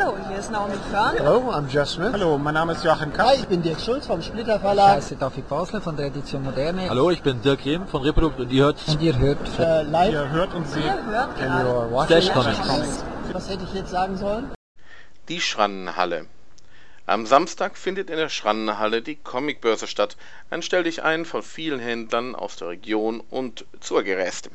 Hallo, hier ist Naomi Körn. Hello, I'm Jeff Smith. Hallo, mein Name ist Joachim Kapp. Hi, ich bin Dirk Schulz vom Splitter Ich Verlag. heiße David Basler von der Edition Moderne. Hallo, ich bin Dirk Rehm von Reprodukt und ihr hört Und ihr hört Äh, live. Ihr hört und seht Ihr hört gerade Comics. Comics. Was hätte ich jetzt sagen sollen? Die Schrannenhalle. Am Samstag findet in der Schrannenhalle die Comicbörse statt. Ein Stell dich ein von vielen Händlern aus der Region und zur Geräste.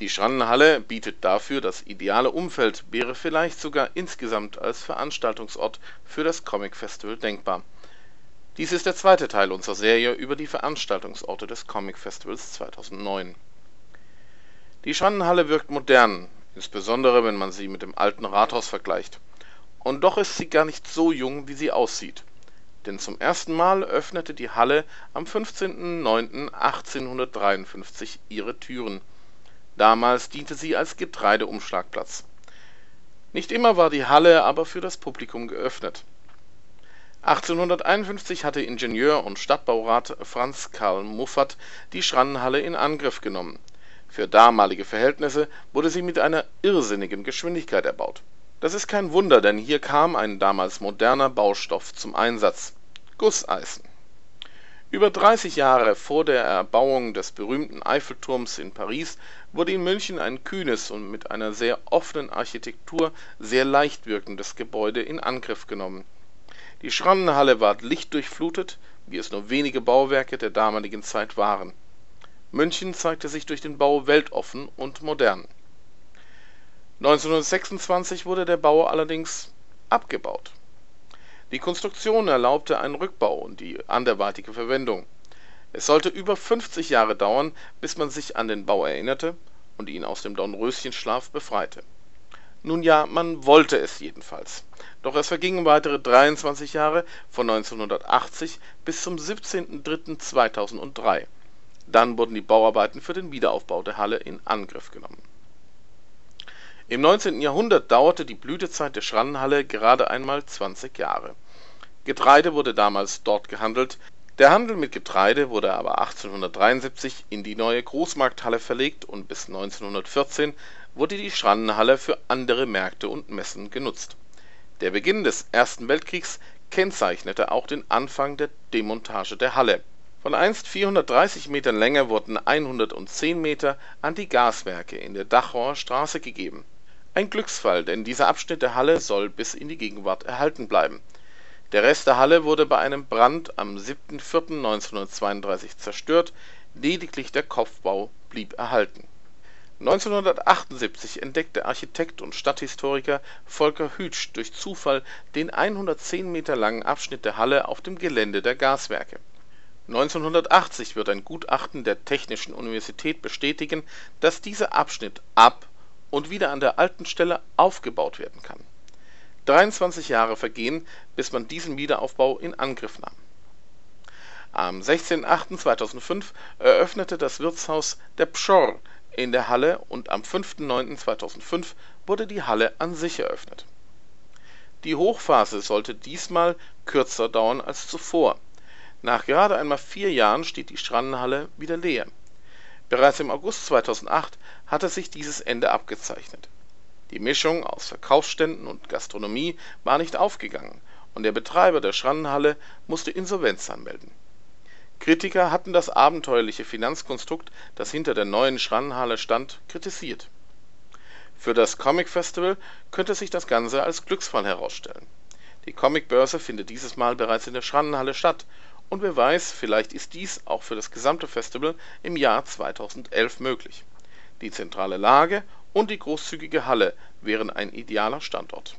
Die Schrannenhalle bietet dafür das ideale Umfeld, wäre vielleicht sogar insgesamt als Veranstaltungsort für das Comic Festival denkbar. Dies ist der zweite Teil unserer Serie über die Veranstaltungsorte des Comic Festivals 2009. Die Schrannenhalle wirkt modern, insbesondere wenn man sie mit dem alten Rathaus vergleicht. Und doch ist sie gar nicht so jung, wie sie aussieht. Denn zum ersten Mal öffnete die Halle am 15.09.1853 ihre Türen. Damals diente sie als Getreideumschlagplatz. Nicht immer war die Halle aber für das Publikum geöffnet. 1851 hatte Ingenieur und Stadtbaurat Franz Karl Muffat die Schrannenhalle in Angriff genommen. Für damalige Verhältnisse wurde sie mit einer irrsinnigen Geschwindigkeit erbaut. Das ist kein Wunder, denn hier kam ein damals moderner Baustoff zum Einsatz: Gusseisen. Über 30 Jahre vor der Erbauung des berühmten Eiffelturms in Paris wurde in München ein kühnes und mit einer sehr offenen Architektur sehr leicht wirkendes Gebäude in Angriff genommen. Die Schrannenhalle war lichtdurchflutet, wie es nur wenige Bauwerke der damaligen Zeit waren. München zeigte sich durch den Bau weltoffen und modern. 1926 wurde der Bau allerdings abgebaut. Die Konstruktion erlaubte einen Rückbau und die anderweitige Verwendung. Es sollte über 50 Jahre dauern, bis man sich an den Bau erinnerte und ihn aus dem Dornröschenschlaf befreite. Nun ja, man wollte es jedenfalls. Doch es vergingen weitere 23 Jahre von 1980 bis zum 17.03.2003. Dann wurden die Bauarbeiten für den Wiederaufbau der Halle in Angriff genommen. Im 19. Jahrhundert dauerte die Blütezeit der Schrannenhalle gerade einmal 20 Jahre. Getreide wurde damals dort gehandelt, der Handel mit Getreide wurde aber 1873 in die neue Großmarkthalle verlegt und bis 1914 wurde die Schrannenhalle für andere Märkte und Messen genutzt. Der Beginn des Ersten Weltkriegs kennzeichnete auch den Anfang der Demontage der Halle. Von einst 430 Metern Länge wurden 110 Meter an die Gaswerke in der Dachauer Straße gegeben. Ein Glücksfall, denn dieser Abschnitt der Halle soll bis in die Gegenwart erhalten bleiben. Der Rest der Halle wurde bei einem Brand am 7.4.1932 zerstört, lediglich der Kopfbau blieb erhalten. 1978 entdeckte Architekt und Stadthistoriker Volker Hütsch durch Zufall den 110 Meter langen Abschnitt der Halle auf dem Gelände der Gaswerke. 1980 wird ein Gutachten der Technischen Universität bestätigen, dass dieser Abschnitt ab und wieder an der alten Stelle aufgebaut werden kann. 23 Jahre vergehen, bis man diesen Wiederaufbau in Angriff nahm. Am 16.08.2005 eröffnete das Wirtshaus Der Pschorr in der Halle und am 5.09.2005 wurde die Halle an sich eröffnet. Die Hochphase sollte diesmal kürzer dauern als zuvor. Nach gerade einmal vier Jahren steht die Schrannenhalle wieder leer. Bereits im August 2008 hatte sich dieses Ende abgezeichnet. Die Mischung aus Verkaufsständen und Gastronomie war nicht aufgegangen und der Betreiber der Schrannenhalle musste Insolvenz anmelden. Kritiker hatten das abenteuerliche Finanzkonstrukt, das hinter der neuen Schrannenhalle stand, kritisiert. Für das Comic Festival könnte sich das Ganze als Glücksfall herausstellen. Die Comicbörse findet dieses Mal bereits in der Schrannenhalle statt und wer weiß, vielleicht ist dies auch für das gesamte Festival im Jahr 2011 möglich. Die zentrale Lage und die großzügige Halle wären ein idealer Standort